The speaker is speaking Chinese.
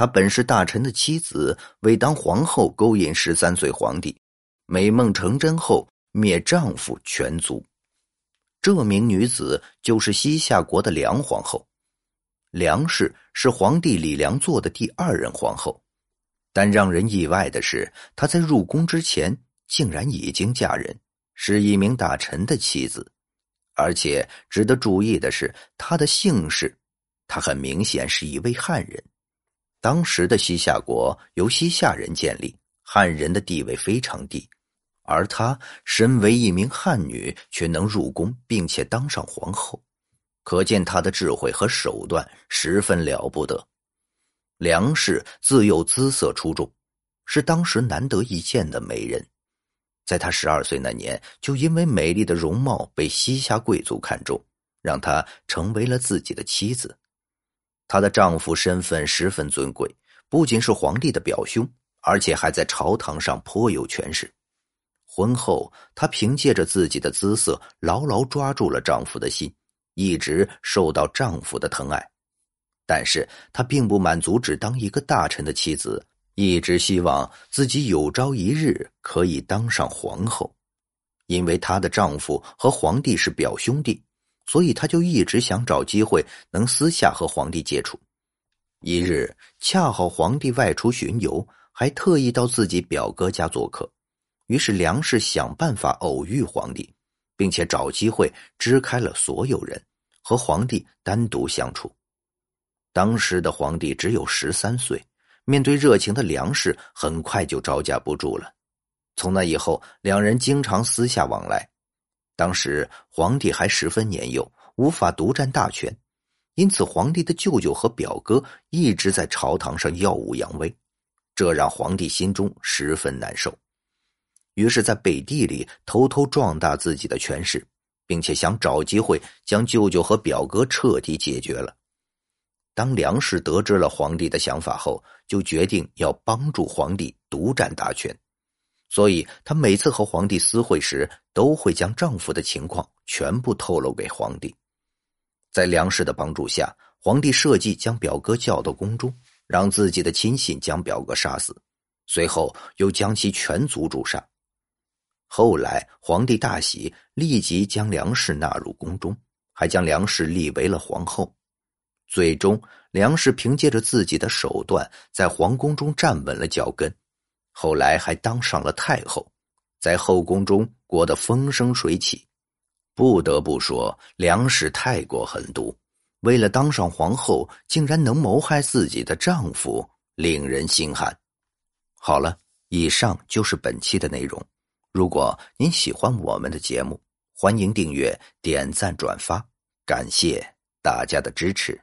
她本是大臣的妻子，为当皇后勾引十三岁皇帝，美梦成真后灭丈夫全族。这名女子就是西夏国的梁皇后。梁氏是皇帝李良做的第二任皇后，但让人意外的是，她在入宫之前竟然已经嫁人，是一名大臣的妻子。而且值得注意的是，她的姓氏，她很明显是一位汉人。当时的西夏国由西夏人建立，汉人的地位非常低，而她身为一名汉女，却能入宫并且当上皇后。可见他的智慧和手段十分了不得。梁氏自幼姿色出众，是当时难得一见的美人。在她十二岁那年，就因为美丽的容貌被西夏贵族看中，让她成为了自己的妻子。她的丈夫身份十分尊贵，不仅是皇帝的表兄，而且还在朝堂上颇有权势。婚后，她凭借着自己的姿色，牢牢抓住了丈夫的心。一直受到丈夫的疼爱，但是她并不满足只当一个大臣的妻子，一直希望自己有朝一日可以当上皇后。因为她的丈夫和皇帝是表兄弟，所以他就一直想找机会能私下和皇帝接触。一日，恰好皇帝外出巡游，还特意到自己表哥家做客，于是梁氏想办法偶遇皇帝，并且找机会支开了所有人。和皇帝单独相处。当时的皇帝只有十三岁，面对热情的梁氏，很快就招架不住了。从那以后，两人经常私下往来。当时皇帝还十分年幼，无法独占大权，因此皇帝的舅舅和表哥一直在朝堂上耀武扬威，这让皇帝心中十分难受。于是，在背地里偷偷壮大自己的权势。并且想找机会将舅舅和表哥彻底解决了。当梁氏得知了皇帝的想法后，就决定要帮助皇帝独占大权。所以，她每次和皇帝私会时，都会将丈夫的情况全部透露给皇帝。在梁氏的帮助下，皇帝设计将表哥叫到宫中，让自己的亲信将表哥杀死，随后又将其全族诛杀。后来，皇帝大喜，立即将梁氏纳入宫中，还将梁氏立为了皇后。最终，梁氏凭借着自己的手段，在皇宫中站稳了脚跟，后来还当上了太后，在后宫中过得风生水起。不得不说，梁氏太过狠毒，为了当上皇后，竟然能谋害自己的丈夫，令人心寒。好了，以上就是本期的内容。如果您喜欢我们的节目，欢迎订阅、点赞、转发，感谢大家的支持。